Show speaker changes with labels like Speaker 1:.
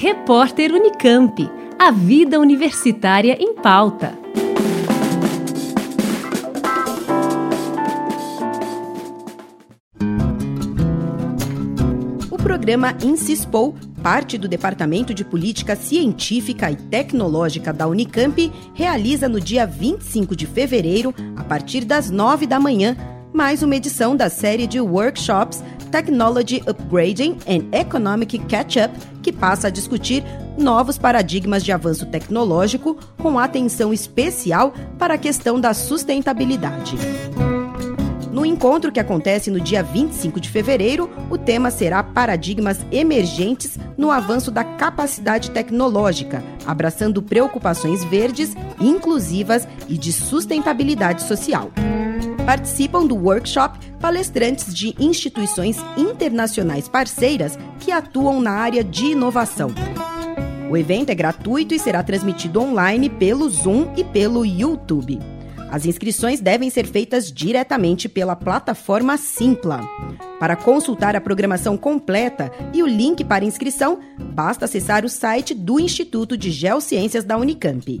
Speaker 1: Repórter Unicamp. A vida universitária em pauta.
Speaker 2: O programa Insispou, parte do Departamento de Política Científica e Tecnológica da Unicamp, realiza no dia 25 de fevereiro, a partir das 9 da manhã, mais uma edição da série de workshops Technology Upgrading and Economic Catch-up, que passa a discutir novos paradigmas de avanço tecnológico com atenção especial para a questão da sustentabilidade. No encontro que acontece no dia 25 de fevereiro, o tema será Paradigmas Emergentes no Avanço da Capacidade Tecnológica, abraçando preocupações verdes, inclusivas e de sustentabilidade social. Participam do workshop palestrantes de instituições internacionais parceiras que atuam na área de inovação. O evento é gratuito e será transmitido online pelo Zoom e pelo YouTube. As inscrições devem ser feitas diretamente pela plataforma Simpla. Para consultar a programação completa e o link para inscrição, basta acessar o site do Instituto de Geociências da Unicamp,